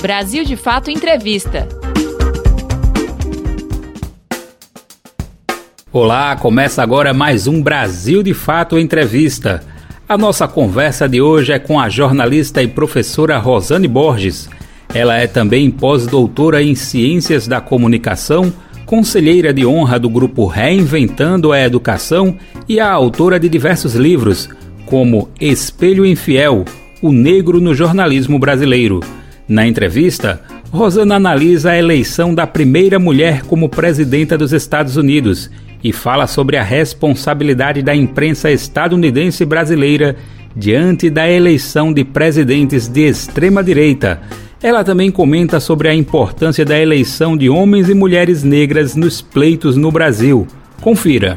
Brasil de Fato Entrevista. Olá, começa agora mais um Brasil de Fato Entrevista. A nossa conversa de hoje é com a jornalista e professora Rosane Borges. Ela é também pós-doutora em Ciências da Comunicação, conselheira de honra do grupo Reinventando a Educação e a autora de diversos livros, como Espelho Infiel, O Negro no Jornalismo Brasileiro. Na entrevista, Rosana analisa a eleição da primeira mulher como presidenta dos Estados Unidos e fala sobre a responsabilidade da imprensa estadunidense e brasileira diante da eleição de presidentes de extrema direita. Ela também comenta sobre a importância da eleição de homens e mulheres negras nos pleitos no Brasil. Confira.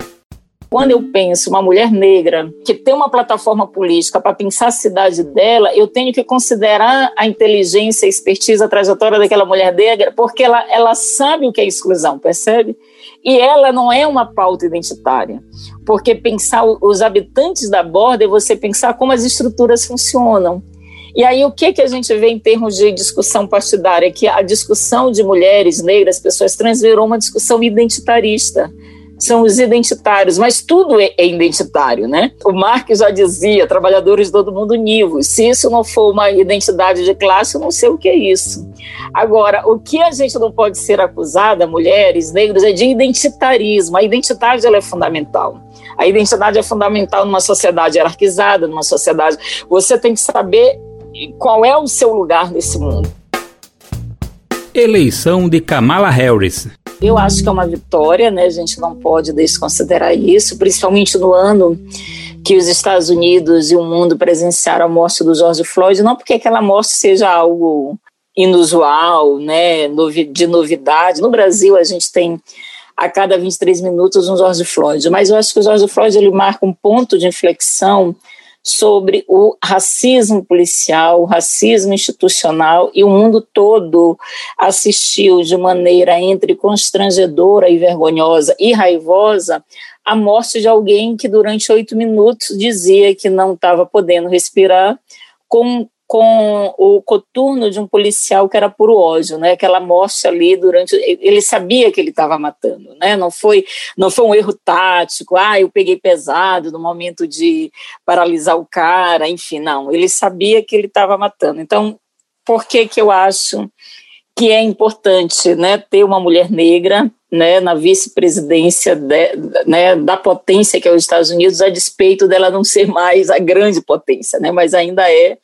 Quando eu penso uma mulher negra que tem uma plataforma política para pensar a cidade dela, eu tenho que considerar a inteligência, a expertise, a trajetória daquela mulher negra, porque ela, ela sabe o que é exclusão, percebe? E ela não é uma pauta identitária, porque pensar os habitantes da borda é você pensar como as estruturas funcionam. E aí, o que, que a gente vê em termos de discussão partidária? Que a discussão de mulheres negras, pessoas trans, virou uma discussão identitarista são os identitários, mas tudo é, é identitário, né? O Marx já dizia, trabalhadores de todo mundo univos. Se isso não for uma identidade de classe, eu não sei o que é isso. Agora, o que a gente não pode ser acusada, mulheres, negros, é de identitarismo. A identidade ela é fundamental. A identidade é fundamental numa sociedade hierarquizada, numa sociedade. Você tem que saber qual é o seu lugar nesse mundo. Eleição de Kamala Harris. Eu acho que é uma vitória, né? A gente não pode desconsiderar isso, principalmente no ano que os Estados Unidos e o mundo presenciaram a morte do George Floyd, não porque aquela morte seja algo inusual, né, de novidade. No Brasil, a gente tem a cada 23 minutos um George Floyd, mas eu acho que o George Floyd ele marca um ponto de inflexão sobre o racismo policial, o racismo institucional, e o mundo todo assistiu de maneira entre constrangedora e vergonhosa e raivosa a morte de alguém que durante oito minutos dizia que não estava podendo respirar, com com o coturno de um policial que era puro ódio, né? Aquela morte ali durante ele sabia que ele estava matando, né? Não foi não foi um erro tático, ah, eu peguei pesado no momento de paralisar o cara, enfim, não, ele sabia que ele estava matando. Então, por que que eu acho que é importante, né, ter uma mulher negra né, na vice-presidência né, da potência que é os Estados Unidos, a despeito dela não ser mais a grande potência, né, mas ainda é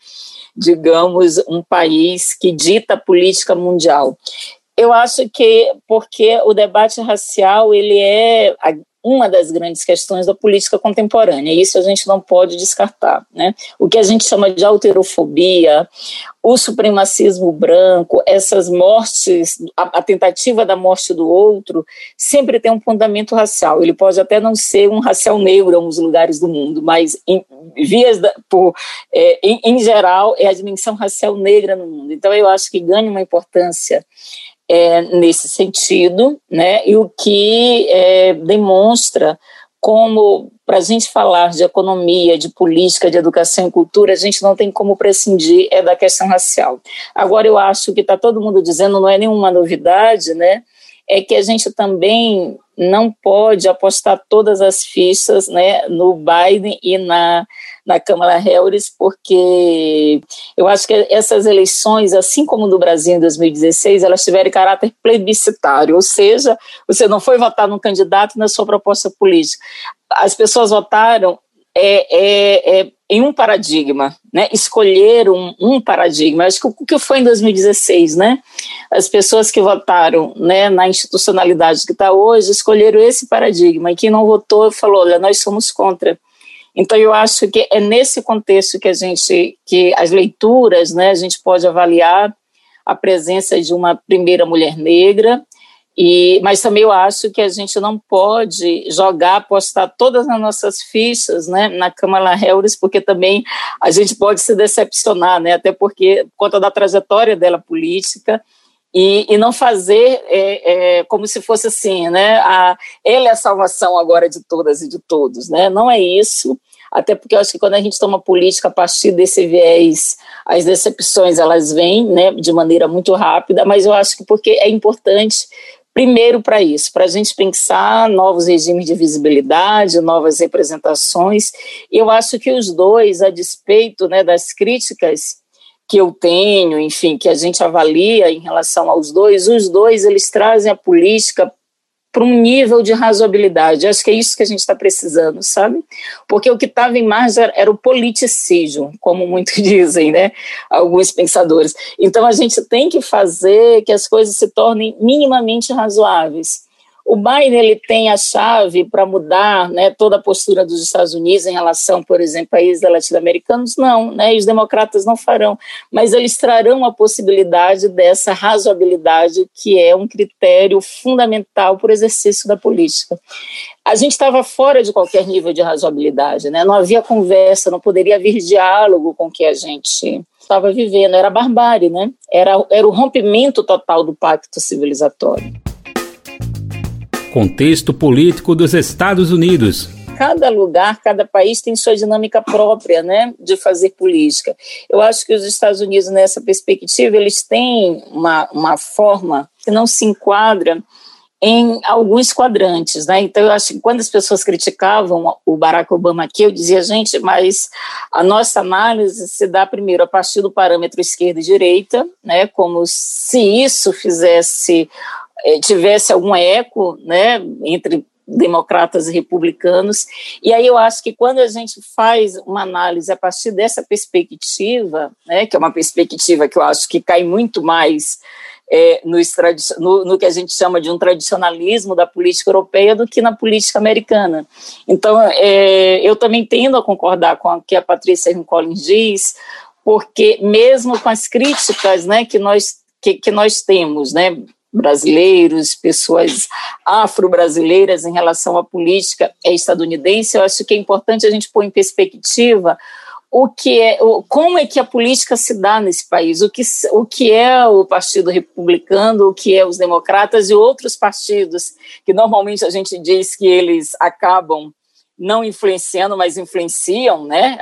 digamos, um país que dita a política mundial. Eu acho que porque o debate racial ele é uma das grandes questões da política contemporânea, isso a gente não pode descartar. Né? O que a gente chama de alterofobia, o supremacismo branco, essas mortes, a, a, tentativa da morte do outro, sempre tem um fundamento racial. Ele pode até não ser um racial negro em alguns lugares do mundo, mas em, vias da, por, é, em, em geral é a dimensão racial negra no mundo. Então eu acho que ganha uma importância é, nesse sentido, né, e o que é, demonstra como, para a gente falar de economia, de política, de educação e cultura, a gente não tem como prescindir é da questão racial. Agora, eu acho que está todo mundo dizendo, não é nenhuma novidade, né, é que a gente também não pode apostar todas as fichas né, no Biden e na, na Câmara Harris, porque eu acho que essas eleições, assim como no Brasil em 2016, elas tiveram caráter plebiscitário, ou seja, você não foi votar num candidato na sua proposta política. As pessoas votaram é, é, é, em um paradigma, né? escolheram um, um, paradigma. Acho que o que foi em 2016, né? As pessoas que votaram né, na institucionalidade que está hoje escolheram esse paradigma, e quem não votou falou: olha, nós somos contra. Então eu acho que é nesse contexto que a gente, que as leituras, né, a gente pode avaliar a presença de uma primeira mulher negra, e, mas também eu acho que a gente não pode jogar, apostar todas as nossas fichas né, na Kamala Harris, porque também a gente pode se decepcionar, né, até porque, por conta da trajetória dela política, e, e não fazer é, é, como se fosse assim, né, a, ele é a salvação agora de todas e de todos, né, não é isso. até porque eu acho que quando a gente toma política a partir desse viés, as decepções elas vêm né, de maneira muito rápida, mas eu acho que porque é importante primeiro para isso, para a gente pensar novos regimes de visibilidade, novas representações. Eu acho que os dois, a despeito né, das críticas que eu tenho, enfim, que a gente avalia em relação aos dois, os dois eles trazem a política para um nível de razoabilidade. Acho que é isso que a gente está precisando, sabe? Porque o que estava em margem era o politicismo, como muitos dizem, né? Alguns pensadores. Então a gente tem que fazer que as coisas se tornem minimamente razoáveis. O Biden ele tem a chave para mudar né, toda a postura dos Estados Unidos em relação, por exemplo, a países latino-americanos? Não, né, e os democratas não farão, mas eles trarão a possibilidade dessa razoabilidade que é um critério fundamental para o exercício da política. A gente estava fora de qualquer nível de razoabilidade, né, não havia conversa, não poderia haver diálogo com o que a gente estava vivendo, era barbárie, né? era, era o rompimento total do pacto civilizatório. Contexto político dos Estados Unidos. Cada lugar, cada país tem sua dinâmica própria, né, de fazer política. Eu acho que os Estados Unidos, nessa perspectiva, eles têm uma, uma forma que não se enquadra em alguns quadrantes, né? Então eu acho que quando as pessoas criticavam o Barack Obama aqui, eu dizia, gente, mas a nossa análise se dá primeiro a partir do parâmetro esquerda e direita, né? Como se isso fizesse tivesse algum eco né, entre democratas e republicanos. E aí eu acho que quando a gente faz uma análise a partir dessa perspectiva, né, que é uma perspectiva que eu acho que cai muito mais é, no, no, no, que a gente chama de um tradicionalismo da política europeia do que na política americana. Então, é, eu também tendo a concordar com o que a Patrícia Collins diz, porque mesmo com as críticas né, que, nós, que, que nós temos, né, brasileiros, pessoas afro-brasileiras em relação à política estadunidense, eu acho que é importante a gente pôr em perspectiva o que é, como é que a política se dá nesse país, o que, o que é o Partido Republicano, o que é os democratas e outros partidos que normalmente a gente diz que eles acabam não influenciando, mas influenciam, né?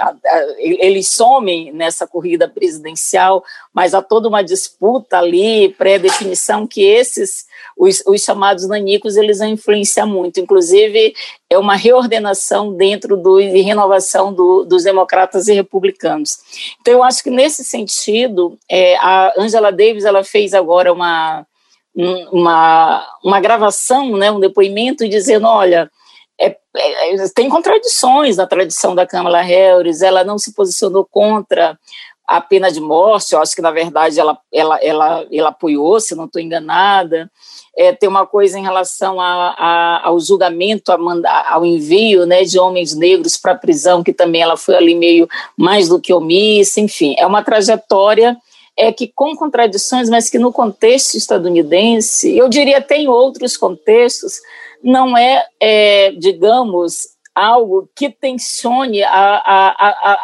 Eles somem nessa corrida presidencial, mas há toda uma disputa ali, pré-definição que esses, os, os, chamados nanicos, eles vão influenciar muito. Inclusive, é uma reordenação dentro do, e renovação do, dos democratas e republicanos. Então, eu acho que nesse sentido, é, a Angela Davis, ela fez agora uma uma, uma gravação, né, um depoimento dizendo, olha, tem contradições na tradição da Câmara Harris, ela não se posicionou contra a pena de morte, eu acho que, na verdade, ela, ela, ela, ela apoiou, se não estou enganada. É, tem uma coisa em relação a, a, ao julgamento, a ao envio né, de homens negros para a prisão, que também ela foi ali meio mais do que omissa, enfim, é uma trajetória é que com contradições, mas que no contexto estadunidense, eu diria até em outros contextos, não é, é digamos, algo que tensione a, a,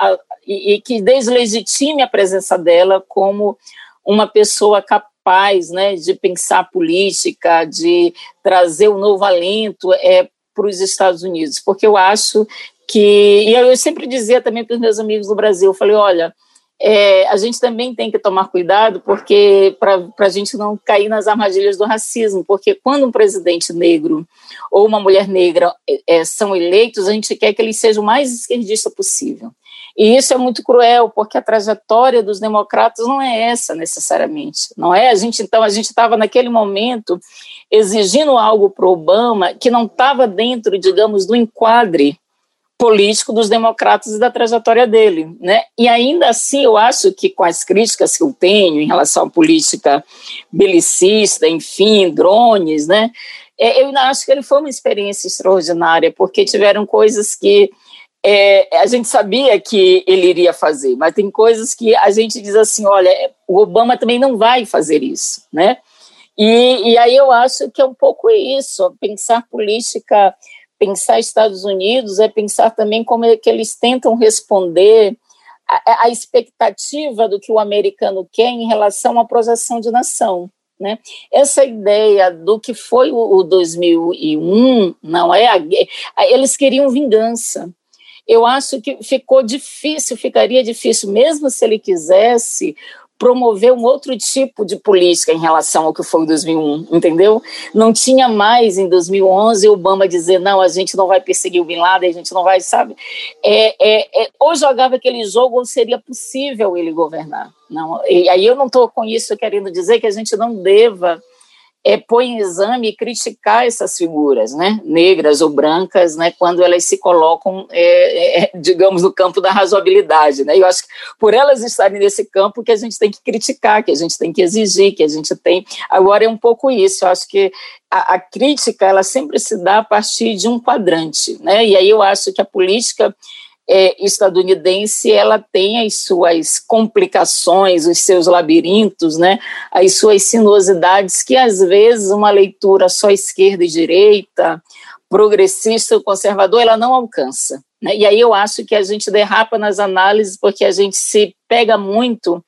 a, e, e que deslegitime a presença dela como uma pessoa capaz né, de pensar política, de trazer um novo alento é, para os Estados Unidos, porque eu acho que, e eu sempre dizia também para os meus amigos do Brasil, eu falei, olha, é, a gente também tem que tomar cuidado porque para a gente não cair nas armadilhas do racismo, porque quando um presidente negro ou uma mulher negra é, são eleitos, a gente quer que eles sejam o mais esquerdista possível. E isso é muito cruel, porque a trajetória dos democratas não é essa necessariamente, não é? A gente então a gente estava naquele momento exigindo algo para Obama que não estava dentro, digamos, do enquadre político dos democratas e da trajetória dele, né? E ainda assim, eu acho que com as críticas que eu tenho em relação à política belicista, enfim, drones, né? É, eu ainda acho que ele foi uma experiência extraordinária, porque tiveram coisas que é, a gente sabia que ele iria fazer, mas tem coisas que a gente diz assim, olha, o Obama também não vai fazer isso, né? E, e aí eu acho que é um pouco isso, pensar política pensar Estados Unidos é pensar também como é que eles tentam responder à, expectativa do que o americano quer em relação à projeção de nação. Né? Essa ideia do que foi o, o 2001 não é a, eles queriam vingança eu acho que ficou difícil, ficaria difícil, mesmo se ele quisesse promover um outro tipo de política em relação ao que foi em 2001, entendeu? Não tinha mais em 2011 Obama dizer não, a gente não vai perseguir o Bin Laden, a gente não vai, sabe? É, é, é, ou jogava aquele jogo ou seria possível ele governar. Não, e aí eu não estou com isso querendo dizer que a gente não deva é, põe em exame e criticar essas figuras, né, negras ou brancas, né, quando elas se colocam, é, é, digamos, no campo da razoabilidade, né. Eu acho que por elas estarem nesse campo que a gente tem que criticar, que a gente tem que exigir, que a gente tem. Agora é um pouco isso. Eu acho que a, a crítica ela sempre se dá a partir de um quadrante, né. E aí eu acho que a política é, estadunidense ela tem as suas complicações, os seus labirintos, né, as suas sinuosidades que às vezes uma leitura só esquerda e direita, progressista ou conservador, ela não alcança. Né? E aí eu acho que a gente derrapa nas análises porque a gente se pega muito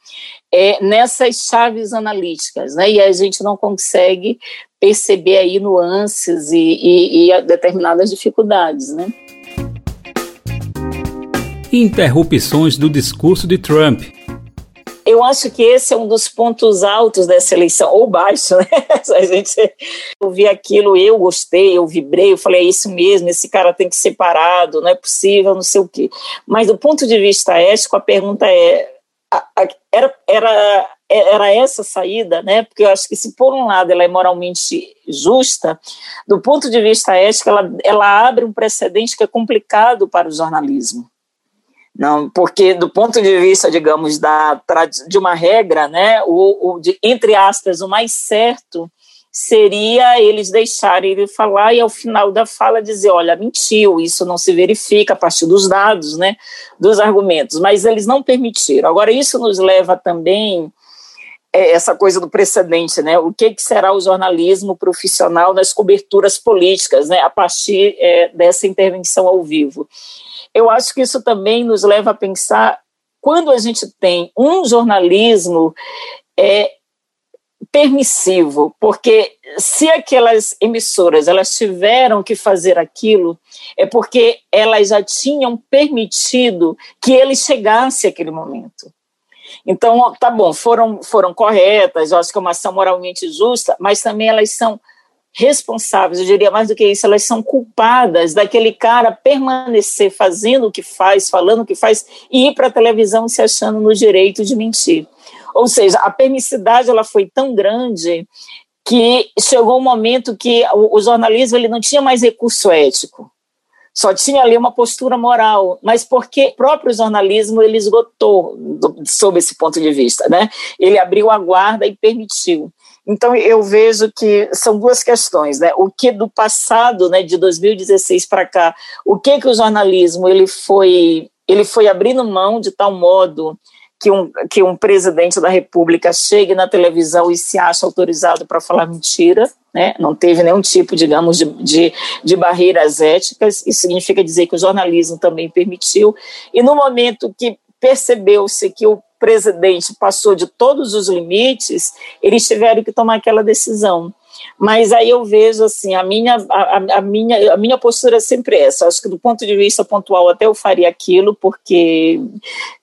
é, nessas chaves analíticas, né? E a gente não consegue perceber aí nuances e, e, e determinadas dificuldades, né? Interrupções do discurso de Trump. Eu acho que esse é um dos pontos altos dessa eleição, ou baixo, né? A gente ouvir aquilo, eu gostei, eu vibrei, eu falei, é isso mesmo, esse cara tem que ser parado, não é possível, não sei o quê. Mas do ponto de vista ético, a pergunta é, era, era, era essa saída, né? Porque eu acho que se por um lado ela é moralmente justa, do ponto de vista ético, ela, ela abre um precedente que é complicado para o jornalismo. Não, porque do ponto de vista, digamos, da, de uma regra, né, o, o de, entre aspas, o mais certo seria eles deixarem ele falar e ao final da fala dizer, olha, mentiu, isso não se verifica a partir dos dados, né, dos argumentos, mas eles não permitiram. Agora isso nos leva também é, essa coisa do precedente, né, o que, que será o jornalismo profissional nas coberturas políticas, né, a partir é, dessa intervenção ao vivo eu acho que isso também nos leva a pensar quando a gente tem um jornalismo é, permissivo, porque se aquelas emissoras elas tiveram que fazer aquilo, é porque elas já tinham permitido que ele chegasse àquele momento. Então, tá bom, foram, foram corretas, eu acho que é uma ação moralmente justa, mas também elas são responsáveis, eu diria mais do que isso, elas são culpadas daquele cara permanecer fazendo o que faz, falando o que faz e ir para a televisão se achando no direito de mentir. Ou seja, a permissividade ela foi tão grande que chegou um momento que o, o jornalismo ele não tinha mais recurso ético só tinha ali uma postura moral, mas porque o próprio jornalismo ele esgotou do, sob esse ponto de vista, né? Ele abriu a guarda e permitiu. Então eu vejo que são duas questões, né? O que do passado, né, de 2016 para cá, o que que o jornalismo ele foi ele foi abrindo mão de tal modo que um, que um presidente da República chegue na televisão e se acha autorizado para falar mentira, né? não teve nenhum tipo, digamos, de, de, de, barreiras éticas, isso significa dizer que o jornalismo também permitiu, e no momento que percebeu-se que o presidente passou de todos os limites, eles tiveram que tomar aquela decisão. Mas aí eu vejo assim, a minha, a, a, minha, a minha postura é sempre essa. Acho que do ponto de vista pontual até eu faria aquilo, porque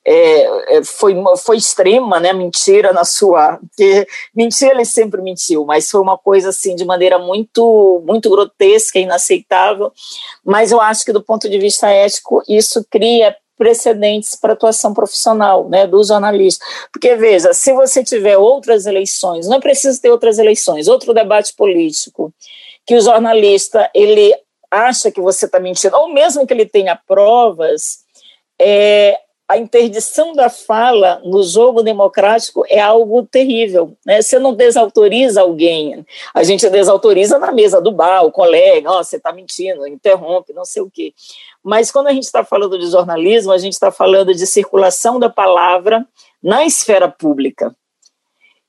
é, é foi, foi extrema, né? Mentira na sua. Porque mentira ele sempre mentiu, mas foi uma coisa assim de maneira muito, muito grotesca, inaceitável. Mas eu acho que do ponto de vista ético, isso cria precedentes para atuação profissional né, do jornalista. Porque, veja, se você tiver outras eleições, não é preciso ter outras eleições, outro debate político, que o jornalista ele acha que você está mentindo, ou mesmo que ele tenha provas, é, a interdição da fala no jogo democrático é algo terrível. Né? Você não desautoriza alguém, a gente desautoriza na mesa do bar, o colega, oh, você está mentindo, interrompe, não sei o quê. Mas quando a gente está falando de jornalismo, a gente está falando de circulação da palavra na esfera pública.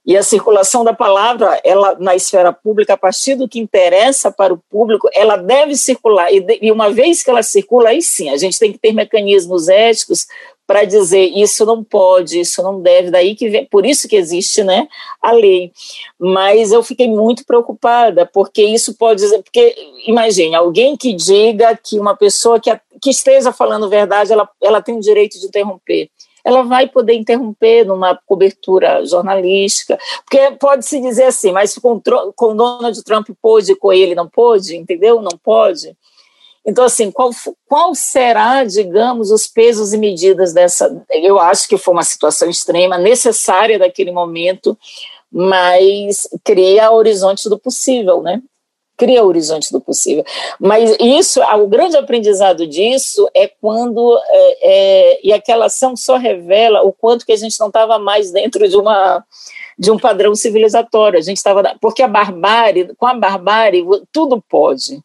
E a circulação da palavra, ela na esfera pública, a partir do que interessa para o público, ela deve circular. E, de, e uma vez que ela circula, aí sim, a gente tem que ter mecanismos éticos para dizer isso não pode, isso não deve, daí que vem, por isso que existe, né, a lei. Mas eu fiquei muito preocupada, porque isso pode dizer, porque imagine, alguém que diga que uma pessoa que, que esteja falando verdade, ela, ela tem o direito de interromper ela vai poder interromper numa cobertura jornalística, porque pode-se dizer assim, mas com, com Donald Trump pôde, com ele não pôde, entendeu? Não pode. Então, assim, qual, qual será, digamos, os pesos e medidas dessa? Eu acho que foi uma situação extrema, necessária daquele momento, mas cria horizontes do possível, né? Cria horizontes do possível. Mas isso, o grande aprendizado disso é quando é, é, e aquela ação só revela o quanto que a gente não estava mais dentro de uma de um padrão civilizatório. A gente estava. Porque a barbárie, com a barbárie, tudo pode.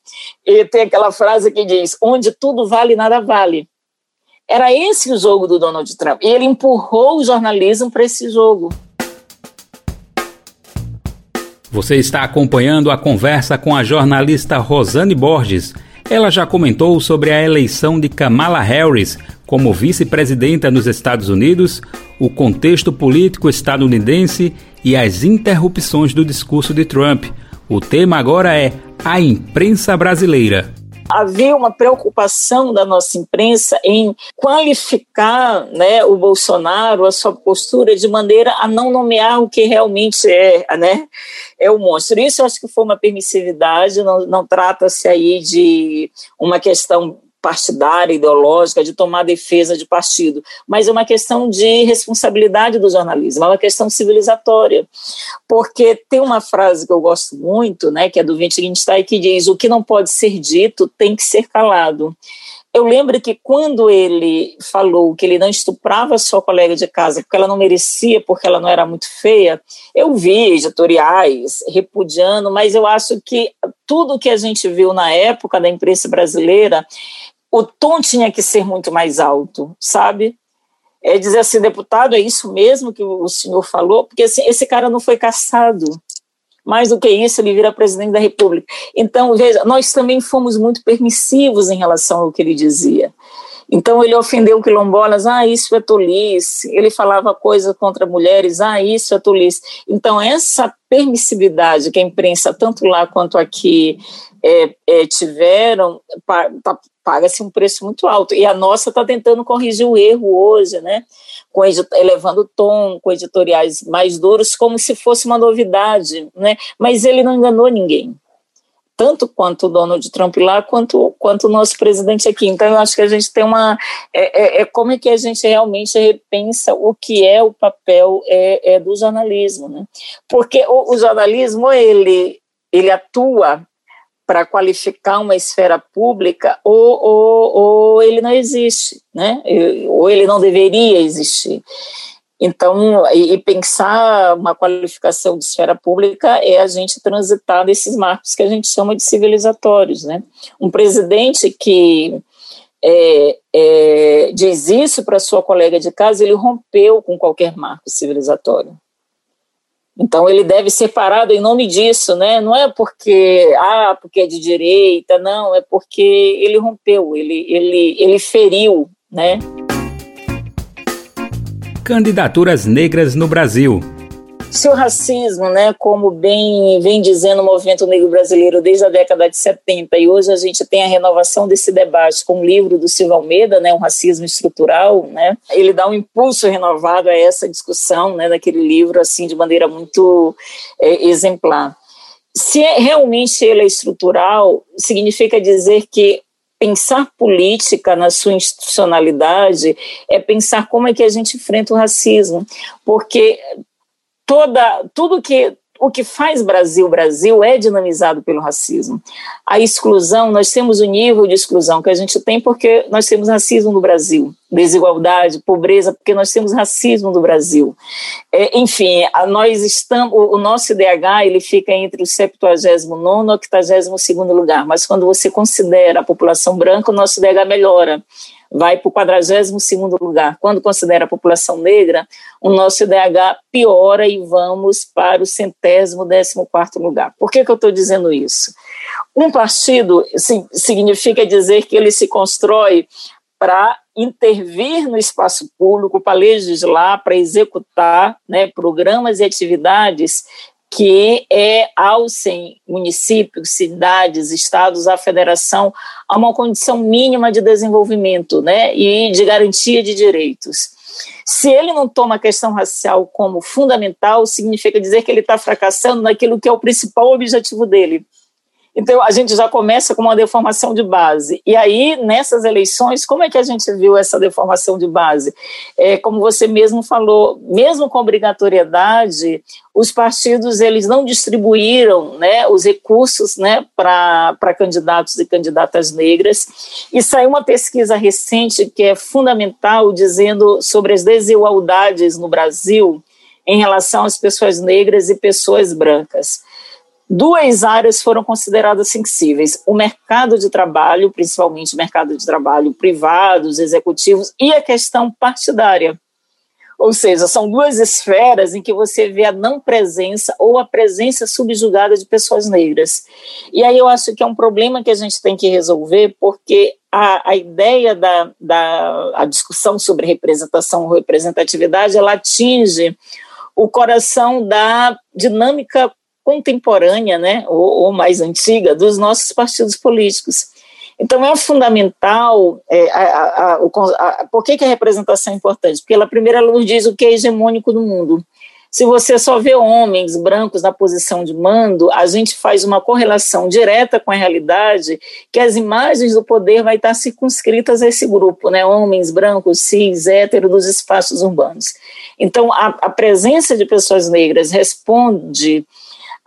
E tem aquela frase que diz: onde tudo vale, nada vale. Era esse o jogo do Donald Trump. E ele empurrou o jornalismo para esse jogo. Você está acompanhando a conversa com a jornalista Rosane Borges. Ela já comentou sobre a eleição de Kamala Harris como vice-presidenta nos Estados Unidos, o contexto político estadunidense e as interrupções do discurso de Trump. O tema agora é a imprensa brasileira havia uma preocupação da nossa imprensa em qualificar né, o Bolsonaro, a sua postura, de maneira a não nomear o que realmente é, né, é o monstro. Isso eu acho que foi uma permissividade, não, não trata-se aí de uma questão partidária, ideológica, de tomar defesa de partido, mas é uma questão de responsabilidade do jornalismo, é uma questão civilizatória. Porque tem uma frase que eu gosto muito, né, que é do Wittgenstein, que diz: o que não pode ser dito tem que ser calado. Eu lembro que quando ele falou que ele não estuprava sua colega de casa porque ela não merecia, porque ela não era muito feia, eu vi editoriais repudiando, mas eu acho que tudo que a gente viu na época da imprensa brasileira o tom tinha que ser muito mais alto, sabe? É dizer assim, deputado, é isso mesmo que o senhor falou? Porque assim, esse cara não foi caçado. Mais do que isso, ele vira presidente da República. Então, veja, nós também fomos muito permissivos em relação ao que ele dizia. Então ele ofendeu quilombolas, ah, isso é tolice. Ele falava coisas contra mulheres, ah, isso é tolice. Então essa permissividade que a imprensa, tanto lá quanto aqui, é, é, tiveram, tá, paga-se um preço muito alto. E a nossa está tentando corrigir o erro hoje, né? Com elevando o tom, com editoriais mais duros, como se fosse uma novidade, né? Mas ele não enganou ninguém tanto quanto o Donald Trump lá, quanto, quanto o nosso presidente aqui. Então, eu acho que a gente tem uma. É, é, é como é que a gente realmente repensa o que é o papel é, é do jornalismo, né? Porque o, o jornalismo, ele, ele atua para qualificar uma esfera pública ou, ou, ou ele não existe, né? ou ele não deveria existir. Então, e, pensar uma qualificação de esfera pública é a gente transitar nesses marcos que a gente chama de civilizatórios, né? Um presidente que é, é, diz isso para sua colega de casa, ele rompeu com qualquer marco civilizatório. Então ele deve ser parado em nome disso, né? Não é porque ah, porque é de direita, não, é porque ele rompeu, ele ele ele feriu, né? Candidaturas negras no Brasil. Se o racismo, né, como bem vem dizendo o movimento negro brasileiro desde a década de 70, e hoje a gente tem a renovação desse debate com o livro do Silvio Almeida, né, um racismo estrutural, né, ele dá um impulso renovado a essa discussão, né, daquele livro, assim, de maneira muito é, exemplar. Se é, realmente ele é estrutural, significa dizer que pensar política na sua institucionalidade é pensar como é que a gente enfrenta o racismo, porque toda tudo que o que faz Brasil Brasil é dinamizado pelo racismo. A exclusão, nós temos o nível de exclusão que a gente tem porque nós temos racismo no Brasil, desigualdade, pobreza, porque nós temos racismo no Brasil. É, enfim, a, nós estamos, o, o, nosso IDH ele fica entre o 79 e 82 lugar, mas quando você considera a população branca, o nosso IDH melhora vai para o 42 lugar. Quando considera a população negra, o nosso IDH piora e vamos para o centésimo décimo quarto lugar. Por que, que eu estou dizendo isso? Um partido significa dizer que ele se constrói para intervir no espaço público, para legislar, para executar né, programas e atividades que é alcem municípios, cidades, estados, a federação a uma condição mínima de desenvolvimento né, e de garantia de direitos. Se ele não toma a questão racial como fundamental, significa dizer que ele está fracassando naquilo que é o principal objetivo dele, então, a gente já começa com uma deformação de base. E aí, nessas eleições, como é que a gente viu essa deformação de base? É, como você mesmo falou, mesmo com obrigatoriedade, os partidos eles não distribuíram né, os recursos né, para candidatos e candidatas negras. E saiu uma pesquisa recente que é fundamental, dizendo sobre as desigualdades no Brasil em relação às pessoas negras e pessoas brancas duas áreas foram consideradas sensíveis: o mercado de trabalho, principalmente o mercado de trabalho privados, executivos, e a questão partidária. Ou seja, são duas esferas em que você vê a não presença ou a presença subjugada de pessoas negras. E aí eu acho que é um problema que a gente tem que resolver, porque a, a ideia da, da a discussão sobre representação ou representatividade, ela atinge o coração da dinâmica contemporânea, né, ou, ou mais antiga, dos nossos partidos políticos. Então é fundamental, é, a, a, a, por que, que a representação é importante? Porque ela primeira luz diz o que é hegemônico no mundo. Se você só vê homens brancos na posição de mando, a gente faz uma correlação direta com a realidade que as imagens do poder vai estar circunscritas a esse grupo, né? Homens brancos, cis, hétero dos espaços urbanos. Então, a, a presença de pessoas negras responde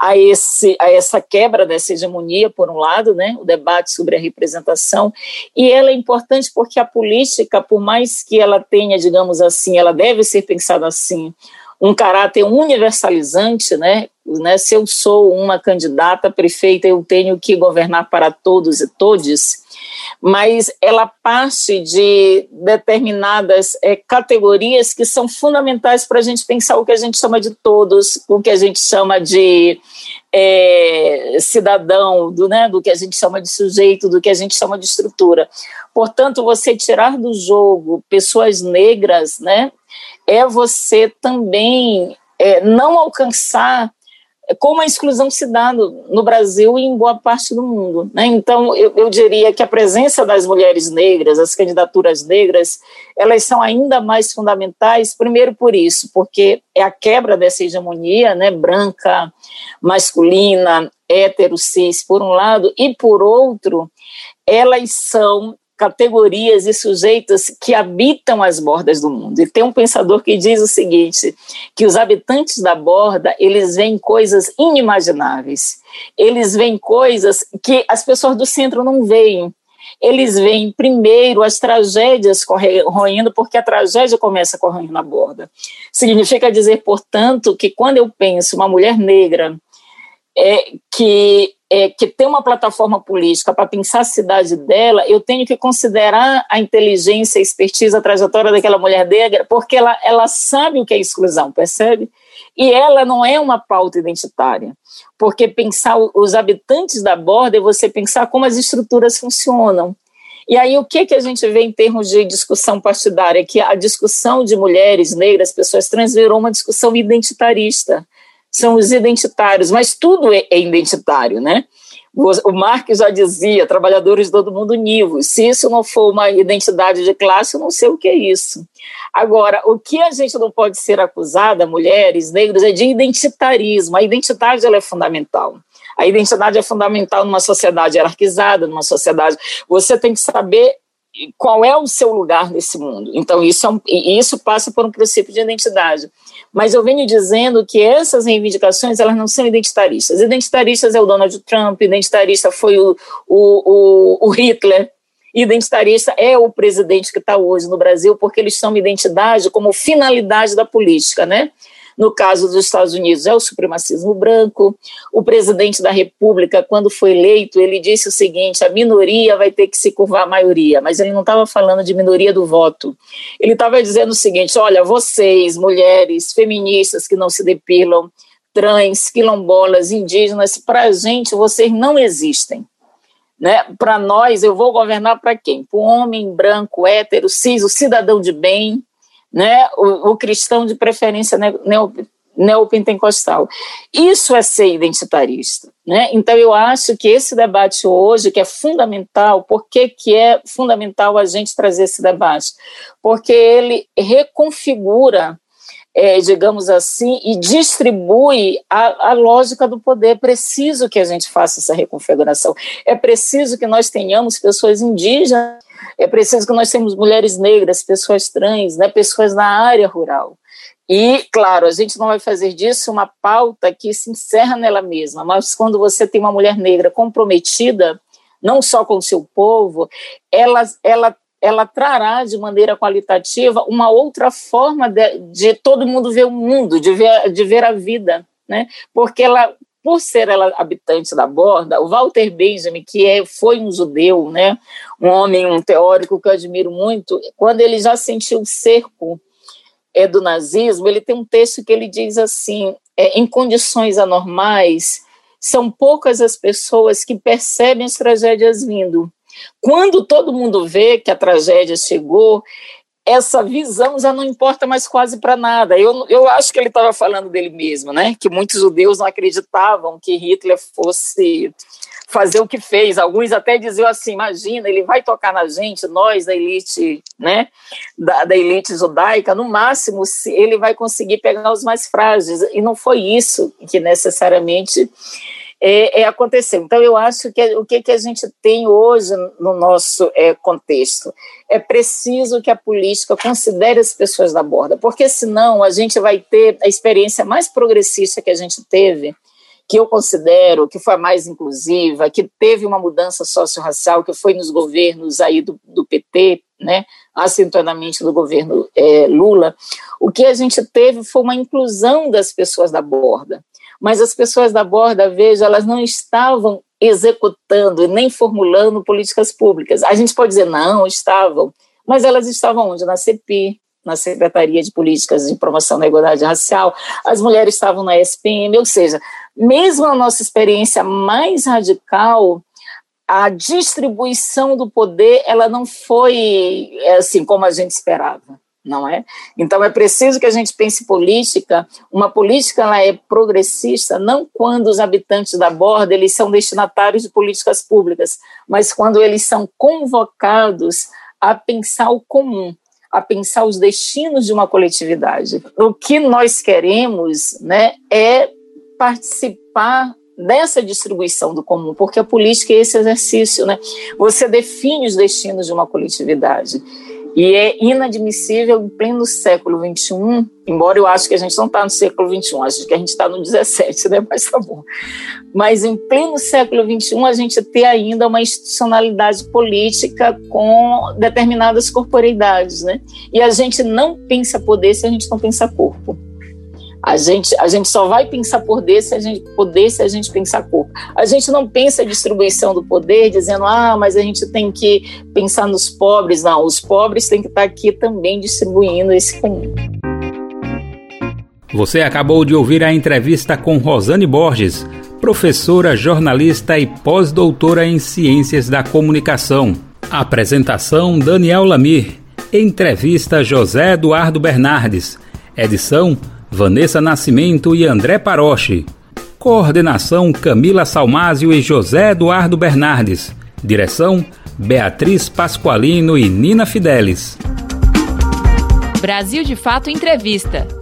a, esse, a essa quebra dessa hegemonia, por um lado, né, o debate sobre a representação, e ela é importante porque a política, por mais que ela tenha, digamos assim, ela deve ser pensada assim, um caráter universalizante, né? né? Se eu sou uma candidata prefeita, eu tenho que governar para todos e todes mas ela parte de determinadas é, categorias que são fundamentais para a gente pensar o que a gente chama de todos, o que a gente chama de é, cidadão, do, né, do que a gente chama de sujeito, do que a gente chama de estrutura. Portanto, você tirar do jogo pessoas negras, né, é você também é, não alcançar como a exclusão se dá no, no, Brasil e em boa parte do mundo. Né? Então, eu, eu, diria que a presença das mulheres negras, as candidaturas negras, elas são ainda mais fundamentais, primeiro por isso, porque é a quebra dessa hegemonia né, branca, masculina, hétero, cis, por um lado, e por outro, elas são categorias e sujeitos que habitam as bordas do mundo. E tem um pensador que diz o seguinte, que os habitantes da borda, eles veem coisas inimagináveis. Eles veem coisas que as pessoas do centro não veem. Eles veem primeiro as tragédias corroendo, porque a tragédia começa correndo na borda. Significa dizer, portanto, que quando eu penso uma mulher negra é, que é, que tem uma plataforma política para pensar a cidade dela, eu tenho que considerar a inteligência, a expertise, a trajetória daquela mulher negra, porque ela, ela sabe o que é exclusão, percebe? E ela não é uma pauta identitária, porque pensar os habitantes da borda é você pensar como as estruturas funcionam. E aí, o que, que a gente vê em termos de discussão partidária? Que a discussão de mulheres negras, pessoas trans, virou uma discussão identitarista são os identitários, mas tudo é, é identitário, né? O Marx já dizia, trabalhadores de todo mundo univos. Se isso não for uma identidade de classe, eu não sei o que é isso. Agora, o que a gente não pode ser acusada, mulheres, negros, é de identitarismo. A identidade ela é fundamental. A identidade é fundamental numa sociedade hierarquizada, numa sociedade. Você tem que saber qual é o seu lugar nesse mundo. Então, isso, é um, isso passa por um princípio de identidade. Mas eu venho dizendo que essas reivindicações elas não são identitaristas. Identitaristas é o Donald Trump, identitarista foi o, o, o, o Hitler, identitarista é o presidente que está hoje no Brasil, porque eles chamam identidade como finalidade da política, né? No caso dos Estados Unidos, é o supremacismo branco. O presidente da República, quando foi eleito, ele disse o seguinte: a minoria vai ter que se curvar à maioria, mas ele não estava falando de minoria do voto. Ele estava dizendo o seguinte: olha, vocês, mulheres, feministas que não se depilam, trans, quilombolas, indígenas, para a gente vocês não existem. Né? Para nós, eu vou governar para quem? Para o homem branco, hétero, cis, o cidadão de bem, né? o, o cristão de preferência neo, neopentecostal. Isso é ser identitarista. Né? Então, eu acho que esse debate hoje, que é fundamental, por que, que é fundamental a gente trazer esse debate? Porque ele reconfigura é, digamos assim, e distribui a, a, lógica do poder. É preciso que a gente faça essa reconfiguração. É preciso que nós tenhamos pessoas indígenas, é preciso que nós tenhamos mulheres negras, pessoas trans, né, pessoas na área rural. E, claro, a gente não vai fazer disso uma pauta que se encerra nela mesma, mas quando você tem uma mulher negra comprometida, não só com o seu povo, ela, ela ela trará de maneira qualitativa uma outra forma de, de, todo mundo ver o mundo, de ver, de ver a vida, né? Porque ela, por ser ela habitante da borda, o Walter Benjamin, que é, foi um judeu, né? Um homem, um teórico que eu admiro muito, quando ele já sentiu o cerco é, do nazismo, ele tem um texto que ele diz assim: é, em condições anormais, são poucas as pessoas que percebem as tragédias vindo quando todo mundo vê que a tragédia chegou, essa visão já não importa mais quase para nada. Eu, eu acho que ele estava falando dele mesmo, né? Que muitos judeus não acreditavam que Hitler fosse fazer o que fez. Alguns até diziam assim: imagina, ele vai tocar na gente, nós da elite, né? Da, da elite judaica, no máximo ele vai conseguir pegar os mais frágeis. E não foi isso que necessariamente é, é, aconteceu. Então, eu acho que o que, que a gente tem hoje no nosso é, contexto? É preciso que a política considere as pessoas da borda, porque senão a gente vai ter a experiência mais progressista que a gente teve, que eu considero que foi a mais inclusiva, que teve uma mudança socio-racial, que foi nos governos aí do, do PT, né, acentuadamente do governo é, Lula, o que a gente teve foi uma inclusão das pessoas da borda mas as pessoas da borda, veja, elas não estavam executando e nem formulando políticas públicas. A gente pode dizer, não, estavam, mas elas estavam onde? Na CPI, na Secretaria de Políticas de Promoção da Igualdade Racial, as mulheres estavam na SPM, ou seja, mesmo a nossa experiência mais radical, a distribuição do poder, ela não foi assim como a gente esperava não é? Então é preciso que a gente pense política. Uma política ela é progressista não quando os habitantes da borda eles são destinatários de políticas públicas, mas quando eles são convocados a pensar o comum, a pensar os destinos de uma coletividade. O que nós queremos, né, é participar dessa distribuição do comum, porque a política é esse exercício, né? Você define os destinos de uma coletividade. E é inadmissível em pleno século XXI, embora eu acho que a gente não está no século XXI, acho que a gente está no XVII, né? mas tá bom. Mas em pleno século XXI, a gente ter ainda uma institucionalidade política com determinadas corporeidades. Né? E a gente não pensa poder se a gente não pensa corpo. A gente, a gente só vai pensar poder se a gente poder se a gente pensar corpo. A gente não pensa a distribuição do poder dizendo, ah, mas a gente tem que pensar nos pobres. Não, os pobres têm que estar aqui também distribuindo esse comum. Você acabou de ouvir a entrevista com Rosane Borges, professora, jornalista e pós-doutora em Ciências da Comunicação. Apresentação Daniel Lamir. Entrevista José Eduardo Bernardes. Edição Vanessa Nascimento e André Paroche. Coordenação Camila Salmásio e José Eduardo Bernardes. Direção Beatriz Pasqualino e Nina Fidelis. Brasil de Fato Entrevista.